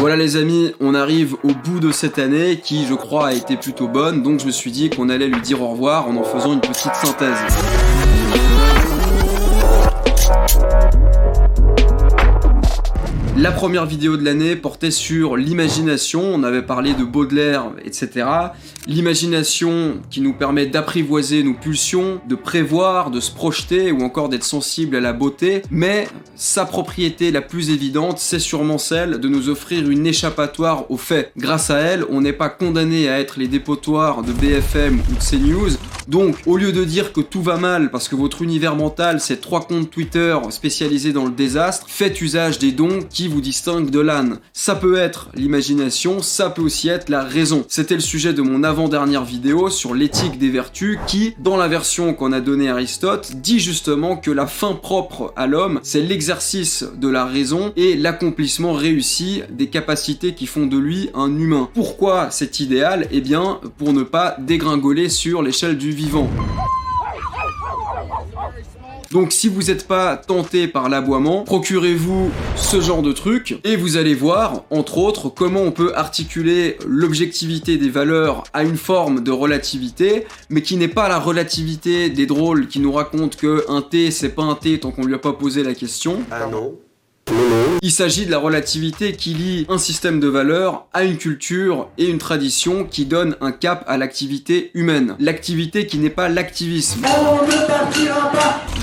Voilà les amis, on arrive au bout de cette année qui je crois a été plutôt bonne, donc je me suis dit qu'on allait lui dire au revoir en en faisant une petite synthèse. La première vidéo de l'année portait sur l'imagination, on avait parlé de Baudelaire, etc. L'imagination qui nous permet d'apprivoiser nos pulsions, de prévoir, de se projeter ou encore d'être sensible à la beauté, mais sa propriété la plus évidente, c'est sûrement celle de nous offrir une échappatoire aux faits. Grâce à elle, on n'est pas condamné à être les dépotoirs de BFM ou de CNews, donc au lieu de dire que tout va mal parce que votre univers mental c'est trois comptes Twitter spécialisés dans le désastre, faites usage des dons qui vous distingue de l'âne. Ça peut être l'imagination, ça peut aussi être la raison. C'était le sujet de mon avant-dernière vidéo sur l'éthique des vertus qui, dans la version qu'on a donnée Aristote, dit justement que la fin propre à l'homme, c'est l'exercice de la raison et l'accomplissement réussi des capacités qui font de lui un humain. Pourquoi cet idéal? Eh bien, pour ne pas dégringoler sur l'échelle du vivant. Donc si vous n'êtes pas tenté par l'aboiement, procurez-vous ce genre de truc et vous allez voir, entre autres, comment on peut articuler l'objectivité des valeurs à une forme de relativité, mais qui n'est pas la relativité des drôles qui nous racontent que un thé c'est pas un thé tant qu'on lui a pas posé la question. Ah non. Il s'agit de la relativité qui lie un système de valeurs à une culture et une tradition qui donne un cap à l'activité humaine. L'activité qui n'est pas l'activisme.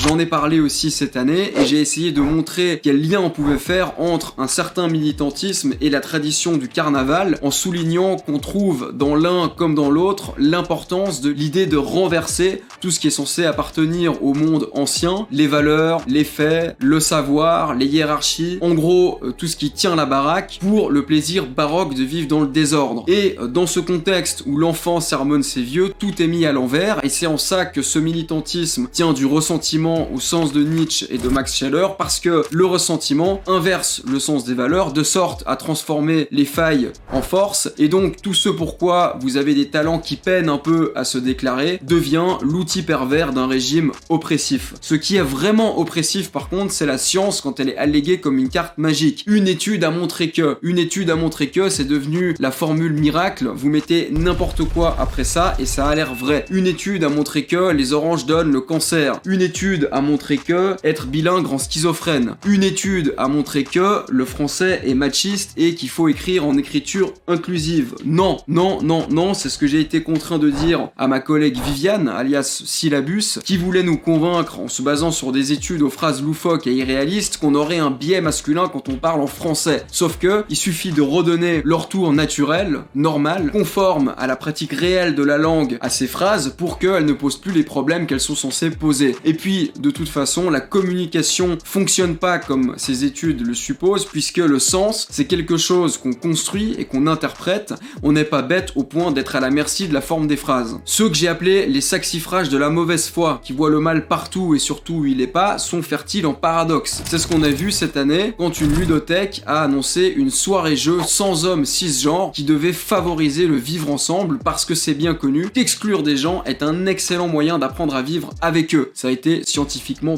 J'en ai parlé aussi cette année et j'ai essayé de montrer quel lien on pouvait faire entre un certain militantisme et la tradition du carnaval en soulignant qu'on trouve dans l'un comme dans l'autre l'importance de l'idée de renverser tout ce qui est censé appartenir au monde ancien, les valeurs, les faits, le savoir, les hiérarchies, en gros euh, tout ce qui tient la baraque pour le plaisir baroque de vivre dans le désordre. Et euh, dans ce contexte où l'enfant sermonne ses vieux, tout est mis à l'envers et c'est en ça que ce militantisme tient du ressentiment au sens de Nietzsche et de Max Scheller parce que le ressentiment inverse le sens des valeurs de sorte à transformer les failles en force et donc tout ce pourquoi vous avez des talents qui peinent un peu à se déclarer devient l'outil pervers d'un régime oppressif. Ce qui est vraiment oppressif par contre c'est la science quand elle est alléguée comme une carte magique. Une étude a montré que, une étude a montré que c'est devenu la formule miracle, vous mettez n'importe quoi après ça et ça a l'air vrai. Une étude a montré que les oranges donnent le cancer. Une étude a montré que être bilingue rend schizophrène. Une étude a montré que le français est machiste et qu'il faut écrire en écriture inclusive. Non, non, non, non, c'est ce que j'ai été contraint de dire à ma collègue Viviane, alias Syllabus, qui voulait nous convaincre en se basant sur des études aux phrases loufoques et irréalistes qu'on aurait un biais masculin quand on parle en français. Sauf que il suffit de redonner leur tour naturel, normal, conforme à la pratique réelle de la langue à ces phrases pour qu'elles ne posent plus les problèmes qu'elles sont censées poser. Et puis, de toute façon, la communication fonctionne pas comme ces études le supposent, puisque le sens, c'est quelque chose qu'on construit et qu'on interprète. On n'est pas bête au point d'être à la merci de la forme des phrases. Ceux que j'ai appelés les saxifrages de la mauvaise foi, qui voient le mal partout et surtout où il est pas, sont fertiles en paradoxe. C'est ce qu'on a vu cette année quand une ludothèque a annoncé une soirée jeu sans hommes cisgenres qui devait favoriser le vivre ensemble parce que c'est bien connu qu'exclure des gens est un excellent moyen d'apprendre à vivre avec eux. Ça a été scientifiquement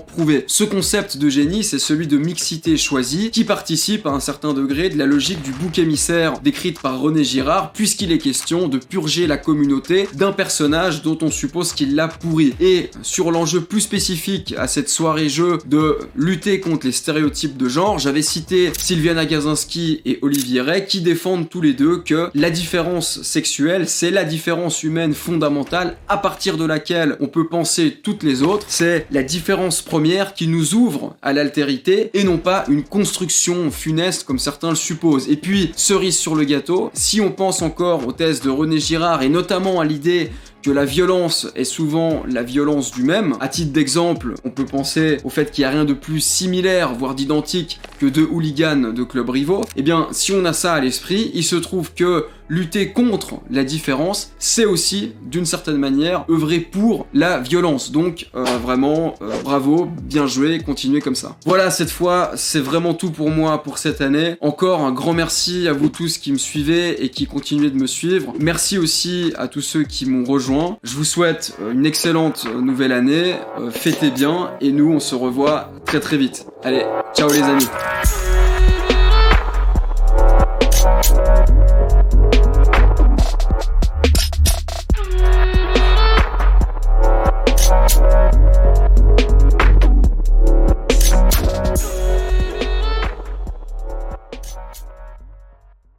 prouvé. Ce concept de génie, c'est celui de mixité choisie qui participe à un certain degré de la logique du bouc émissaire décrite par René Girard puisqu'il est question de purger la communauté d'un personnage dont on suppose qu'il l'a pourri. Et sur l'enjeu plus spécifique à cette soirée jeu de lutter contre les stéréotypes de genre, j'avais cité Sylviana Gazinski et Olivier Ray qui défendent tous les deux que la différence sexuelle, c'est la différence humaine fondamentale à partir de laquelle on peut penser toutes les autres. C'est la différence première qui nous ouvre à l'altérité et non pas une construction funeste comme certains le supposent. Et puis, cerise sur le gâteau, si on pense encore aux thèses de René Girard et notamment à l'idée que la violence est souvent la violence du même. À titre d'exemple, on peut penser au fait qu'il n'y a rien de plus similaire, voire d'identique, que deux hooligans de clubs rivaux. Eh bien, si on a ça à l'esprit, il se trouve que lutter contre la différence, c'est aussi, d'une certaine manière, œuvrer pour la violence. Donc, euh, vraiment, euh, bravo, bien joué, continuez comme ça. Voilà, cette fois, c'est vraiment tout pour moi pour cette année. Encore un grand merci à vous tous qui me suivez et qui continuez de me suivre. Merci aussi à tous ceux qui m'ont rejoint. Je vous souhaite euh, une excellente nouvelle année, fêtez bien, et nous, on se revoit très très vite. Allez, ciao les amis